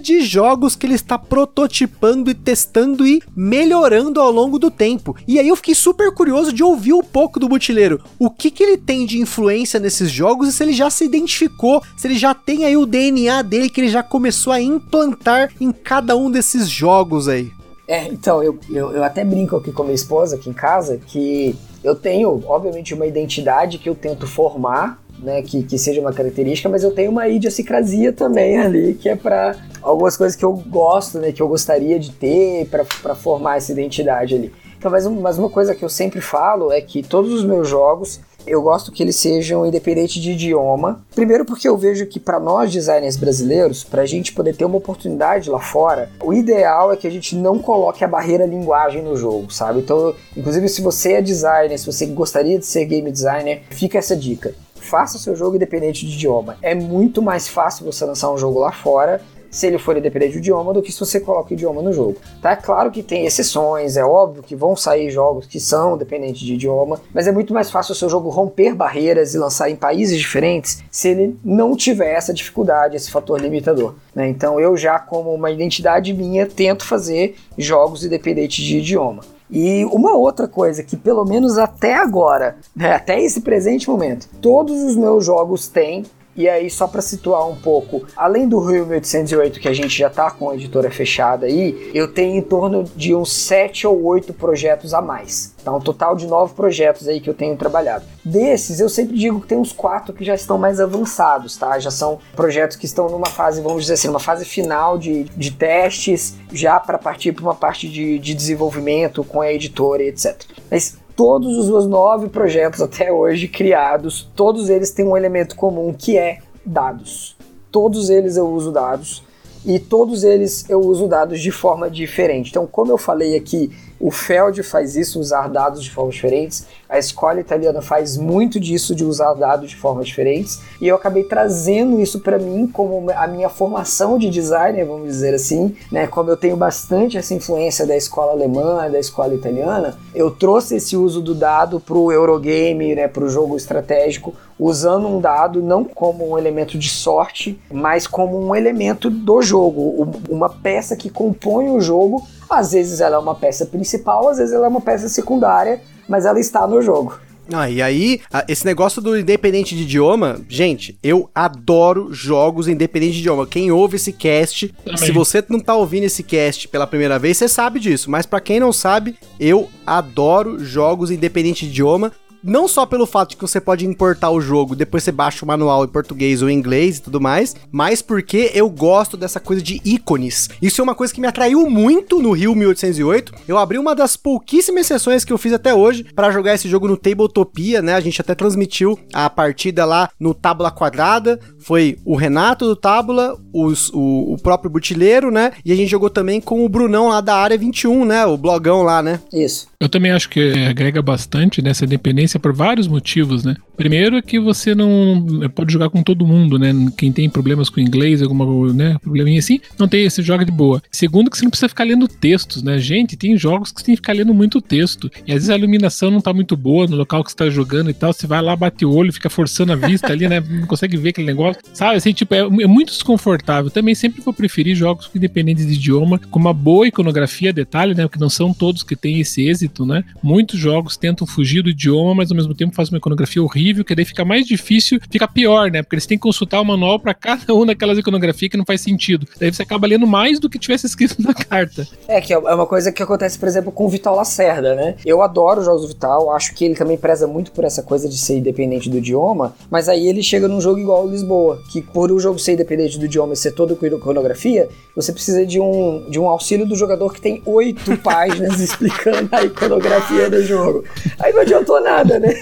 de jogos que ele está prototipando e testando e melhorando ao longo do tempo. E aí eu fiquei super curioso de ouvir um pouco do Butileiro. O que, que ele tem de influência nesses jogos e se ele já se identificou, se ele já tem aí o DNA dele que ele já começou a implantar em cada um desses jogos aí. É, então, eu, eu, eu até brinco aqui com a minha esposa aqui em casa que eu tenho, obviamente, uma identidade que eu tento formar, né, que, que seja uma característica, mas eu tenho uma idiosincrasia também ali, que é para algumas coisas que eu gosto, né, que eu gostaria de ter para formar essa identidade ali. Então, mas, mas uma coisa que eu sempre falo é que todos os meus jogos eu gosto que eles sejam independentes de idioma. Primeiro porque eu vejo que para nós designers brasileiros, para a gente poder ter uma oportunidade lá fora, o ideal é que a gente não coloque a barreira linguagem no jogo, sabe? Então, inclusive se você é designer, se você gostaria de ser game designer, fica essa dica faça seu jogo independente de idioma. É muito mais fácil você lançar um jogo lá fora se ele for independente do idioma do que se você coloca o idioma no jogo. Tá? É claro que tem exceções, é óbvio que vão sair jogos que são dependentes de idioma, mas é muito mais fácil o seu jogo romper barreiras e lançar em países diferentes se ele não tiver essa dificuldade, esse fator limitador. Né? Então eu já, como uma identidade minha, tento fazer jogos independentes de idioma. E uma outra coisa que, pelo menos até agora, né, até esse presente momento, todos os meus jogos têm e aí, só para situar um pouco, além do Rio 1808, que a gente já tá com a editora fechada aí, eu tenho em torno de uns 7 ou 8 projetos a mais. Tá um total de 9 projetos aí que eu tenho trabalhado. Desses, eu sempre digo que tem uns 4 que já estão mais avançados, tá? Já são projetos que estão numa fase, vamos dizer assim, uma fase final de, de testes, já para partir para uma parte de, de desenvolvimento com a editora e etc. Mas todos os meus nove projetos até hoje criados, todos eles têm um elemento comum que é dados. Todos eles eu uso dados e todos eles eu uso dados de forma diferente. Então, como eu falei aqui, o Feld faz isso, usar dados de formas diferentes. A escola italiana faz muito disso, de usar dados de formas diferentes. E eu acabei trazendo isso para mim como a minha formação de designer, vamos dizer assim. Né? Como eu tenho bastante essa influência da escola alemã, da escola italiana, eu trouxe esse uso do dado para o Eurogame, né, para o jogo estratégico, usando um dado não como um elemento de sorte, mas como um elemento do jogo, uma peça que compõe o jogo às vezes ela é uma peça principal, às vezes ela é uma peça secundária, mas ela está no jogo. Ah, e aí, esse negócio do independente de idioma, gente, eu adoro jogos independentes de idioma. Quem ouve esse cast, Também. se você não tá ouvindo esse cast pela primeira vez, você sabe disso. Mas para quem não sabe, eu adoro jogos independentes de idioma não só pelo fato de que você pode importar o jogo, depois você baixa o manual em português ou em inglês e tudo mais, mas porque eu gosto dessa coisa de ícones. Isso é uma coisa que me atraiu muito no Rio 1808. Eu abri uma das pouquíssimas sessões que eu fiz até hoje para jogar esse jogo no Tabletopia, né? A gente até transmitiu a partida lá no Tábula Quadrada. Foi o Renato do Tábula, os, o, o próprio Butileiro, né? E a gente jogou também com o Brunão lá da área 21, né? O blogão lá, né? Isso. Eu também acho que agrega bastante nessa dependência por vários motivos, né? Primeiro é que você não pode jogar com todo mundo, né? Quem tem problemas com inglês, alguma né, probleminha assim, não tem, você joga de boa. Segundo que você não precisa ficar lendo textos, né? Gente, tem jogos que você tem que ficar lendo muito texto. E às vezes a iluminação não tá muito boa no local que você tá jogando e tal, você vai lá, bate o olho, fica forçando a vista ali, né? Não consegue ver aquele negócio. Sabe, assim, tipo, é, é muito desconfortável. Também sempre vou preferir jogos independentes de idioma, com uma boa iconografia, detalhe, né? Porque não são todos que têm esse êxito, né? Muitos jogos tentam fugir do idioma, mas ao mesmo tempo fazem uma iconografia horrível, que daí fica mais difícil, fica pior, né? Porque eles têm que consultar o manual para cada uma daquelas iconografias que não faz sentido. Daí você acaba lendo mais do que tivesse escrito na carta. É, que é uma coisa que acontece, por exemplo, com o Vital Lacerda, né? Eu adoro os jogos do Vital, acho que ele também preza muito por essa coisa de ser independente do idioma, mas aí ele chega num jogo igual o Lisboa, que por o jogo ser independente do idioma e ser todo com iconografia, você precisa de um, de um auxílio do jogador que tem oito páginas explicando a iconografia do jogo. Aí não adiantou nada, né?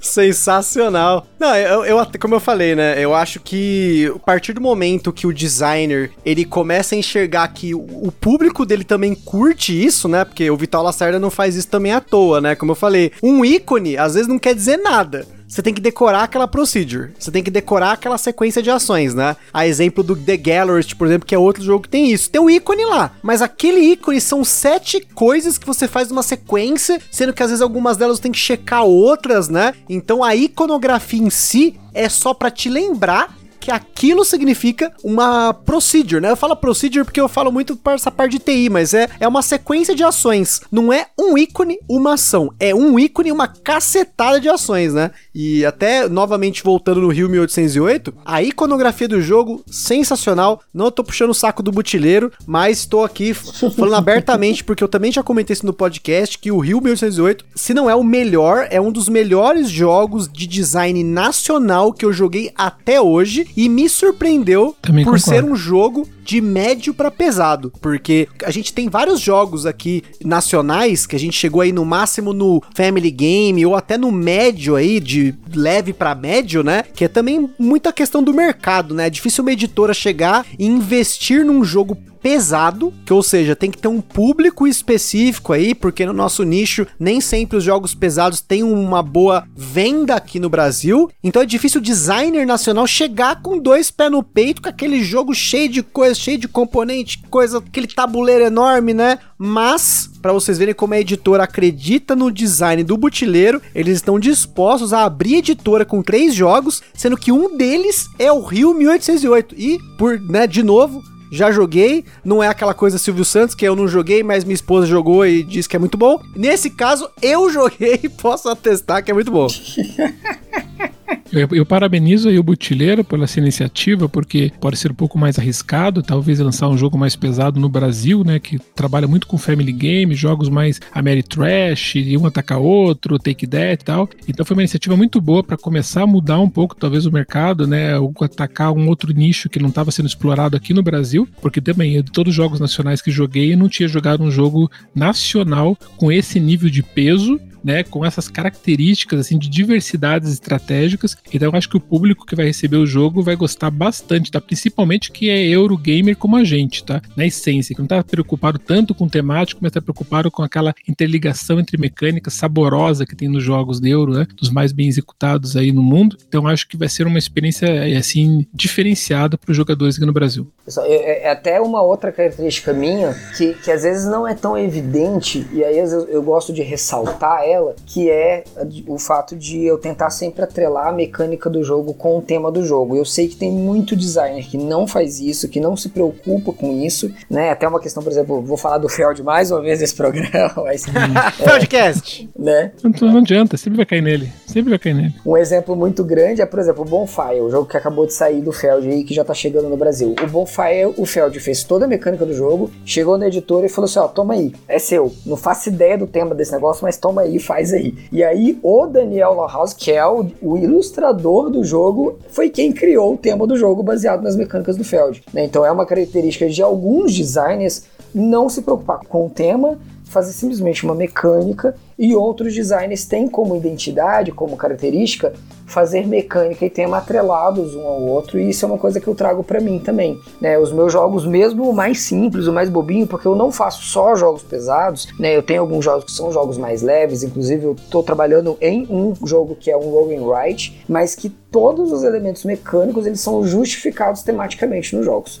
Sensacional. Não, eu, eu, como eu falei, né? Eu acho que a partir do momento que o designer ele começa a enxergar que o, o público dele também curte isso, né? Porque o Vital Lacerda não faz isso também à toa, né? Como eu falei, um ícone às vezes não quer dizer nada você tem que decorar aquela procedure. Você tem que decorar aquela sequência de ações, né? A exemplo do The Gallerist, por exemplo, que é outro jogo que tem isso. Tem o ícone lá, mas aquele ícone são sete coisas que você faz numa sequência, sendo que às vezes algumas delas tem que checar outras, né? Então a iconografia em si é só para te lembrar que aquilo significa uma procedure, né? Eu falo procedure porque eu falo muito para essa parte de TI, mas é, é uma sequência de ações. Não é um ícone, uma ação. É um ícone, uma cacetada de ações, né? E até, novamente, voltando no Rio 1808, a iconografia do jogo, sensacional. Não tô puxando o saco do butileiro, mas estou aqui falando abertamente, porque eu também já comentei isso no podcast, que o Rio 1808, se não é o melhor, é um dos melhores jogos de design nacional que eu joguei até hoje e me surpreendeu também por concordo. ser um jogo de médio para pesado, porque a gente tem vários jogos aqui nacionais que a gente chegou aí no máximo no Family Game ou até no médio aí de leve para médio, né? Que é também muita questão do mercado, né? É difícil uma editora chegar e investir num jogo pesado, que ou seja, tem que ter um público específico aí, porque no nosso nicho nem sempre os jogos pesados têm uma boa venda aqui no Brasil. Então é difícil o designer nacional chegar com dois pés no peito com aquele jogo cheio de coisa, cheio de componente, coisa, aquele tabuleiro enorme, né? Mas para vocês verem como a editora acredita no design do butileiro, eles estão dispostos a abrir editora com três jogos, sendo que um deles é o Rio 1808. E, por, né, de novo, já joguei, não é aquela coisa Silvio Santos que eu não joguei, mas minha esposa jogou e disse que é muito bom. Nesse caso, eu joguei e posso atestar que é muito bom. Eu, eu, parabenizo aí o Butileiro por essa iniciativa, porque pode ser um pouco mais arriscado, talvez lançar um jogo mais pesado no Brasil, né? Que trabalha muito com Family Game, jogos mais Ameritrash, um atacar outro, Take That e tal. Então foi uma iniciativa muito boa para começar a mudar um pouco, talvez, o mercado, né? Ou atacar um outro nicho que não estava sendo explorado aqui no Brasil, porque também de todos os jogos nacionais que joguei, eu não tinha jogado um jogo nacional com esse nível de peso né, com essas características assim de diversidades estratégicas. Então eu acho que o público que vai receber o jogo vai gostar bastante, tá? Principalmente que é Eurogamer como a gente, tá? Na essência, que não tá preocupado tanto com temático, mas tá preocupado com aquela interligação entre mecânicas saborosa que tem nos jogos de Euro, né? Dos mais bem executados aí no mundo. Então acho que vai ser uma experiência assim diferenciada para os jogadores aqui no Brasil. É, é até uma outra característica minha que, que às vezes não é tão evidente e aí eu, eu gosto de ressaltar ela, que é o fato de eu tentar sempre atrelar a mecânica do jogo com o tema do jogo. Eu sei que tem muito designer que não faz isso, que não se preocupa com isso, né? Até uma questão, por exemplo, vou falar do Feld mais uma vez nesse programa, mas... é, Feldcast! Né? Não, não adianta, sempre vai cair nele, sempre vai cair nele. Um exemplo muito grande é, por exemplo, o Bonfire, o jogo que acabou de sair do Feld aí, que já tá chegando no Brasil. O Bonfire, o Feld fez toda a mecânica do jogo, chegou na editora e falou assim, ó, toma aí, é seu. Não faço ideia do tema desse negócio, mas toma aí, faz aí. E aí, o Daniel Lawhouse, que é o, o, ilustrador do jogo, foi quem criou o tema do jogo baseado nas mecânicas do Feld. Né? Então é uma característica de alguns designers não se preocupar com o tema, fazer simplesmente uma mecânica e outros designers têm como identidade, como característica, fazer mecânica e tema atrelados um ao outro, e isso é uma coisa que eu trago para mim também. Né? Os meus jogos, mesmo o mais simples, o mais bobinho, porque eu não faço só jogos pesados, né? eu tenho alguns jogos que são jogos mais leves, inclusive eu estou trabalhando em um jogo que é um roll and write, mas que todos os elementos mecânicos eles são justificados tematicamente nos jogos.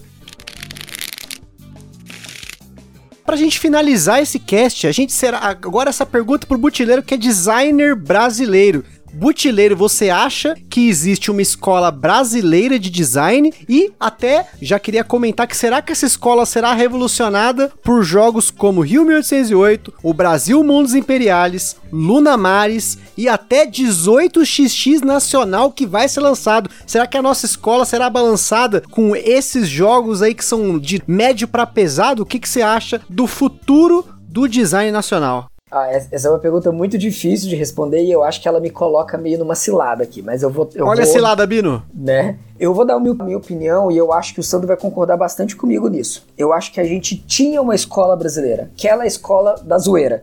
Pra gente finalizar esse cast, a gente será agora essa pergunta pro Butileiro que é designer brasileiro. Butileiro, você acha que existe uma escola brasileira de design? E até já queria comentar que será que essa escola será revolucionada por jogos como Rio 1808, o Brasil Mundos Imperiales, Luna Mares e até 18xx Nacional que vai ser lançado. Será que a nossa escola será balançada com esses jogos aí que são de médio para pesado? O que, que você acha do futuro do design nacional? Ah, essa é uma pergunta muito difícil de responder e eu acho que ela me coloca meio numa cilada aqui, mas eu vou. Eu Olha vou, a cilada, Bino! Né? Eu vou dar a minha, opinião e eu acho que o Sandro vai concordar bastante comigo nisso. Eu acho que a gente tinha uma escola brasileira, aquela escola da zoeira.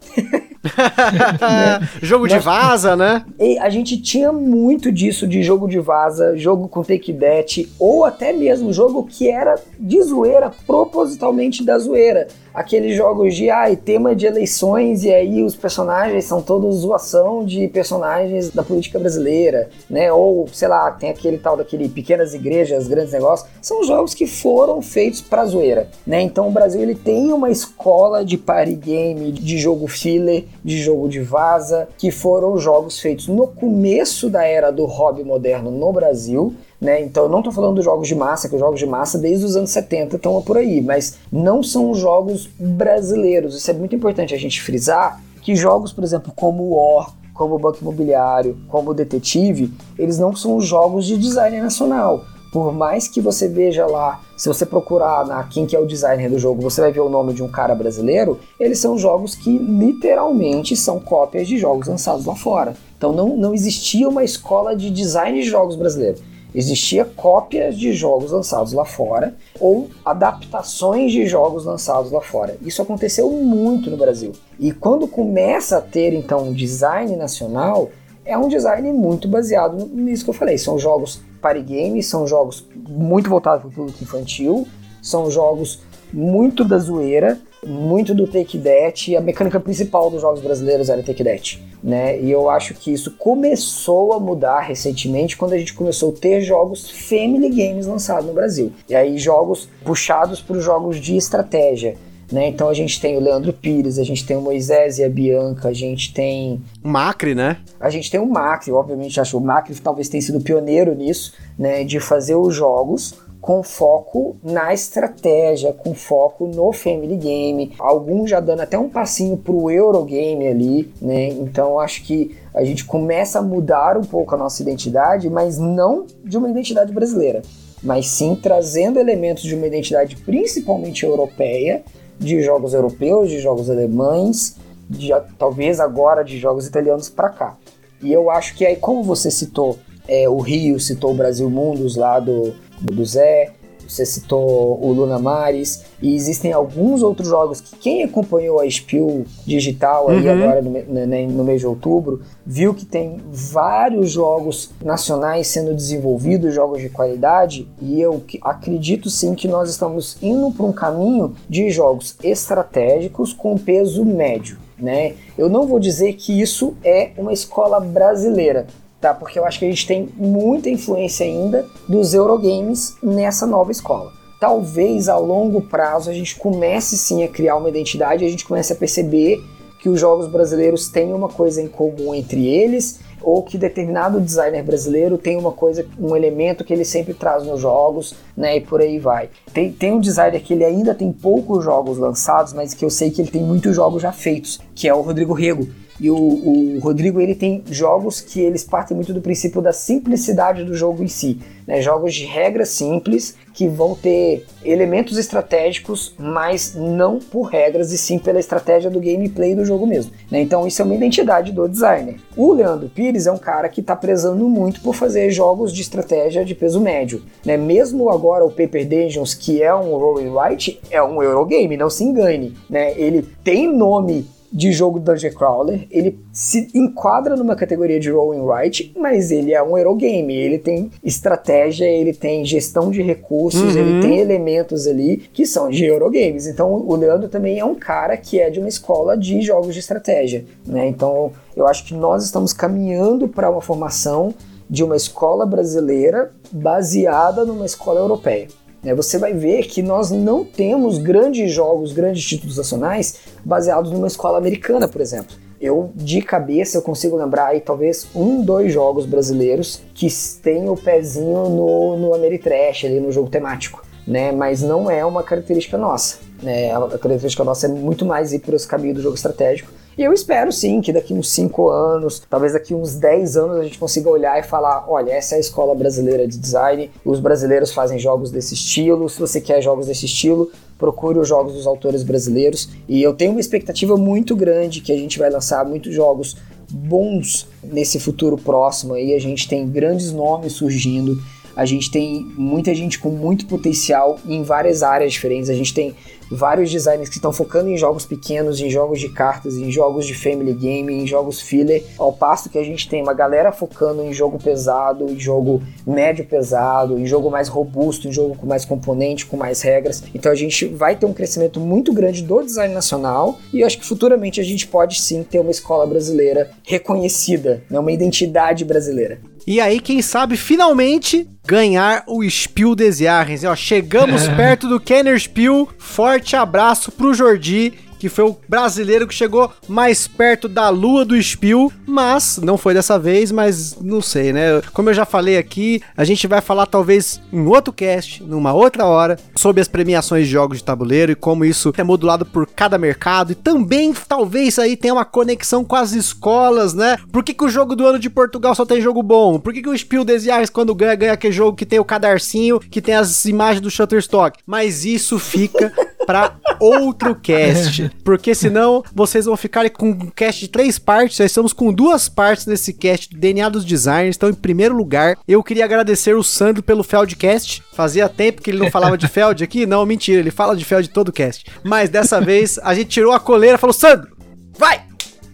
jogo de vaza, né? E a gente tinha muito disso de jogo de vaza, jogo com take that, ou até mesmo jogo que era de zoeira, propositalmente da zoeira. Aqueles jogos de ai, tema de eleições e aí os personagens são todos zoação de personagens da política brasileira, né? Ou, sei lá, tem aquele tal daquele pequenas igrejas, grandes negócios. São jogos que foram feitos pra zoeira, né? Então o Brasil ele tem uma escola de party game, de jogo filler, de jogo de vaza, que foram jogos feitos no começo da era do hobby moderno no Brasil. Né? Então eu não estou falando dos jogos de massa, que os jogos de massa desde os anos 70 estão por aí, mas não são jogos brasileiros. Isso é muito importante a gente frisar que jogos, por exemplo, como War, como o Banco Imobiliário, como o Detetive, eles não são jogos de design nacional. Por mais que você veja lá, se você procurar na quem que é o designer do jogo, você vai ver o nome de um cara brasileiro, eles são jogos que literalmente são cópias de jogos lançados lá fora. Então não, não existia uma escola de design de jogos brasileiros. Existia cópias de jogos lançados lá fora ou adaptações de jogos lançados lá fora. Isso aconteceu muito no Brasil. E quando começa a ter então um design nacional, é um design muito baseado nisso que eu falei. São jogos party games, são jogos muito voltados para o público infantil, são jogos muito da zoeira, muito do take that, e a mecânica principal dos jogos brasileiros era take that, né? E eu acho que isso começou a mudar recentemente quando a gente começou a ter jogos family games lançados no Brasil. E aí jogos puxados para os jogos de estratégia. Né? Então a gente tem o Leandro Pires, a gente tem o Moisés e a Bianca, a gente tem. O Macri, né? A gente tem o Macri, obviamente, acho que o Macri talvez tenha sido pioneiro nisso, né? De fazer os jogos com foco na estratégia, com foco no family game, alguns já dando até um passinho pro Eurogame ali, né? Então acho que a gente começa a mudar um pouco a nossa identidade, mas não de uma identidade brasileira, mas sim trazendo elementos de uma identidade principalmente europeia, de jogos europeus, de jogos alemães, de, talvez agora de jogos italianos para cá. E eu acho que aí, como você citou é, o Rio, citou o Brasil Mundos lá do, do Zé, você citou o Luna Mares, e existem alguns outros jogos que quem acompanhou a Spiel digital aí uhum. agora no, no, no, mês de outubro, viu que tem vários jogos nacionais sendo desenvolvidos, jogos de qualidade, e eu acredito sim que nós estamos indo para um caminho de jogos estratégicos com peso médio. Né? Eu não vou dizer que isso é uma escola brasileira, tá? Porque eu acho que a gente tem muita influência ainda dos Eurogames nessa nova escola. Talvez a longo prazo a gente comece sim a criar uma identidade, a gente comece a perceber que os jogos brasileiros têm uma coisa em comum entre eles, ou que determinado designer brasileiro tem uma coisa, um elemento que ele sempre traz nos jogos, né? E por aí vai. Tem, tem um designer que ele ainda tem poucos jogos lançados, mas que eu sei que ele tem muitos jogos já feitos, que é o Rodrigo Rego. E o, o, Rodrigo ele tem jogos que eles partem muito do princípio da simplicidade do jogo em si, né? Jogos de regras simples que vão ter elementos estratégicos, mas não por regras e sim pela estratégia do gameplay do jogo mesmo. Né? Então isso é uma identidade do designer. O Leandro Pires é um cara que está prezando muito por fazer jogos de estratégia de peso médio. Né? Mesmo agora o Paper Dungeons, que é um roll and write, é um Eurogame, não se engane. Né? Ele tem nome de jogo Dungeon Crawler, ele se enquadra numa categoria de roll and write, mas ele é um Eurogame, ele tem estratégia, ele tem gestão de recursos, uhum. ele tem elementos ali que são de Eurogames. Então o Leandro também é um cara que é de uma escola de jogos de estratégia, né? Então eu acho que nós estamos caminhando para uma formação de uma escola brasileira baseada numa escola europeia. Né, você vai ver que nós não temos grandes jogos, grandes títulos nacionais baseados numa escola americana, por exemplo. Eu, de cabeça, eu consigo lembrar aí talvez um, dois jogos brasileiros que têm o pezinho no, no Ameritrash, ali no jogo temático, né? Mas não é uma característica nossa. Né? A característica nossa é muito mais ir para os caminhos do jogo estratégico e eu espero sim que daqui uns 5 anos, talvez daqui uns 10 anos, a gente consiga olhar e falar: olha, essa é a escola brasileira de design, os brasileiros fazem jogos desse estilo. Se você quer jogos desse estilo, procure os jogos dos autores brasileiros. E eu tenho uma expectativa muito grande que a gente vai lançar muitos jogos bons nesse futuro próximo aí. A gente tem grandes nomes surgindo. A gente tem muita gente com muito potencial em várias áreas diferentes. A gente tem vários designers que estão focando em jogos pequenos, em jogos de cartas, em jogos de family game, em jogos filler, ao passo que a gente tem uma galera focando em jogo pesado, em jogo médio pesado, em jogo mais robusto, em jogo com mais componente, com mais regras. Então a gente vai ter um crescimento muito grande do design nacional e eu acho que futuramente a gente pode sim ter uma escola brasileira reconhecida, né, uma identidade brasileira. E aí, quem sabe, finalmente ganhar o Spiel des Jahres. Ó, chegamos perto do Kenner Spiel. Forte abraço pro Jordi que foi o brasileiro que chegou mais perto da lua do Spiel, mas não foi dessa vez, mas não sei, né? Como eu já falei aqui, a gente vai falar talvez em outro cast, numa outra hora, sobre as premiações de jogos de tabuleiro e como isso é modulado por cada mercado e também talvez aí tenha uma conexão com as escolas, né? Por que, que o jogo do ano de Portugal só tem jogo bom? Por que, que o Spiel des Jahres, quando ganha, ganha aquele jogo que tem o cadarcinho, que tem as imagens do Shutterstock? Mas isso fica para outro cast. Porque senão vocês vão ficar com um cast de três partes. Nós estamos com duas partes nesse cast do DNA dos Designers. Então, em primeiro lugar, eu queria agradecer o Sandro pelo Feldcast. Fazia tempo que ele não falava de Feld aqui. Não, mentira, ele fala de Feld todo cast. Mas dessa vez a gente tirou a coleira e falou: Sandro, vai!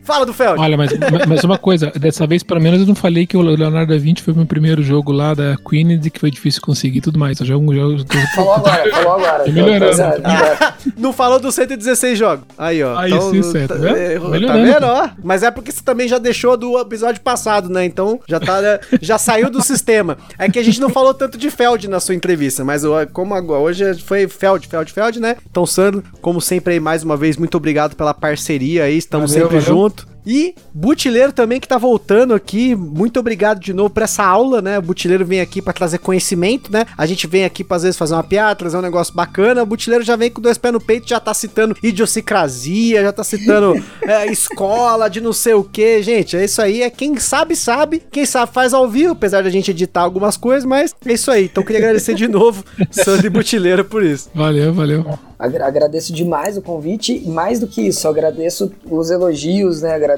Fala do Feld. Olha, mas, mas uma coisa, dessa vez, pelo menos, eu não falei que o Leonardo da Vinci foi o meu primeiro jogo lá da Queens e que foi difícil conseguir e tudo mais. Eu já, já, falou agora, falou agora. Tô melhorando. Ah, não falou dos 116 jogos. Aí, ó. Aí então, sim, certo. Tá, é, tá vendo, ó? Mas é porque você também já deixou do episódio passado, né? Então já tá, né? já saiu do sistema. É que a gente não falou tanto de Feld na sua entrevista, mas como agora, hoje foi Feld, Feld, Feld, né? Então, Sandro, como sempre aí, mais uma vez, muito obrigado pela parceria aí. Estamos valeu, sempre valeu. Junto. E Butileiro também que tá voltando aqui. Muito obrigado de novo por essa aula, né? O Butileiro vem aqui para trazer conhecimento, né? A gente vem aqui pra, às vezes fazer uma piada, trazer um negócio bacana. O Butileiro já vem com dois pés no peito, já tá citando idiosincrasia, já tá citando é, escola de não sei o que. Gente, é isso aí. É quem sabe, sabe. Quem sabe faz ao vivo, apesar da gente editar algumas coisas, mas é isso aí. Então queria agradecer de novo, Sandro Butileiro, por isso. Valeu, valeu. Agradeço demais o convite e mais do que isso, agradeço os elogios, né? Agradeço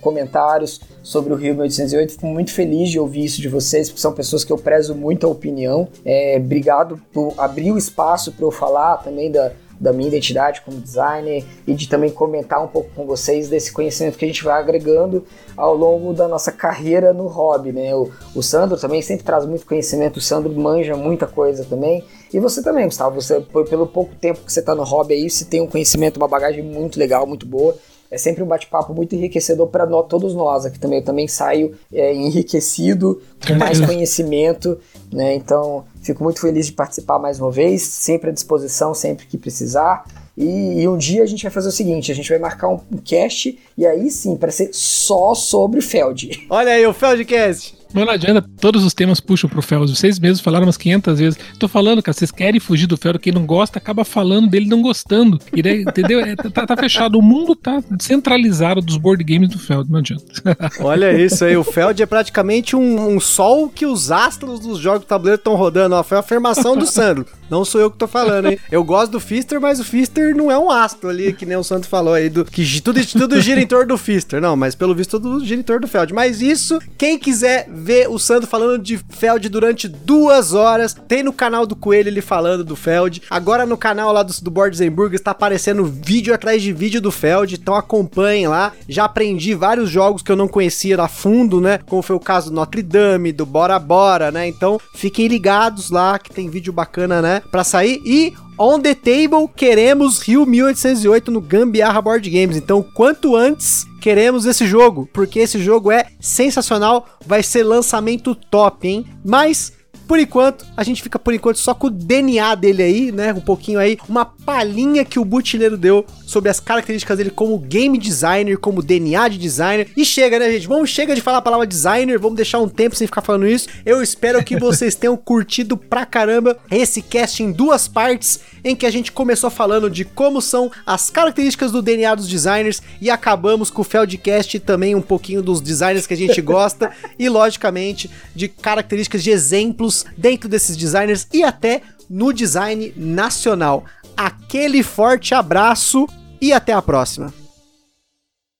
comentários sobre o Rio 1808. Fico muito feliz de ouvir isso de vocês, porque são pessoas que eu prezo muito a opinião. É, obrigado por abrir o espaço para eu falar também da, da minha identidade como designer e de também comentar um pouco com vocês desse conhecimento que a gente vai agregando ao longo da nossa carreira no hobby, né? O, o Sandro também sempre traz muito conhecimento, o Sandro manja muita coisa também. E você também, Gustavo, você, pelo pouco tempo que você está no hobby aí, você tem um conhecimento, uma bagagem muito legal, muito boa. É sempre um bate-papo muito enriquecedor para nós, todos nós aqui também. Eu também saio é, enriquecido, com mais conhecimento, né? Então, fico muito feliz de participar mais uma vez, sempre à disposição, sempre que precisar. E, e, um dia a gente vai fazer o seguinte: a gente vai marcar um, um cast e aí sim, para ser só sobre Feld. Olha aí, o Feldcast. Mas não adianta, todos os temas puxam pro Feld. Vocês mesmos falaram umas 500 vezes. Tô falando, cara, vocês querem fugir do Feld. Quem não gosta acaba falando dele não gostando. E daí, entendeu? É, tá, tá, fechado. O mundo tá centralizado dos board games do Feld. Não adianta. Olha isso aí. O Feld é praticamente um, um sol que os astros dos jogos do tabuleiro estão rodando. Ó, foi a afirmação do Sandro. Não sou eu que tô falando, hein? Eu gosto do Fister, mas o Fister não é um astro ali, que nem o Santo falou aí, do, que tudo, tudo gira em torno do Fister. Não, mas pelo visto tudo gira em torno do Feld. Mas isso, quem quiser ver o Sandro falando de Feld durante duas horas, tem no canal do Coelho ele falando do Feld. Agora no canal lá do, do Boards Burgers tá aparecendo vídeo atrás de vídeo do Feld, então acompanhem lá. Já aprendi vários jogos que eu não conhecia a fundo, né? Como foi o caso do Notre Dame, do Bora Bora, né? Então fiquem ligados lá que tem vídeo bacana, né? Pra sair. E On the Table, queremos Rio 1808 no Gambiarra Board Games. Então, quanto antes queremos esse jogo, porque esse jogo é sensacional, vai ser lançamento top, hein? Mas por enquanto, a gente fica por enquanto só com o DNA dele aí, né? Um pouquinho aí, uma palhinha que o Butileiro deu sobre as características dele como game designer, como DNA de designer. E chega, né, gente? Vamos chega de falar a palavra designer, vamos deixar um tempo sem ficar falando isso. Eu espero que vocês tenham curtido pra caramba esse cast em duas partes, em que a gente começou falando de como são as características do DNA dos designers e acabamos com o Feldcast também um pouquinho dos designers que a gente gosta e logicamente de características de exemplos dentro desses designers e até no design nacional. Aquele forte abraço e até a próxima.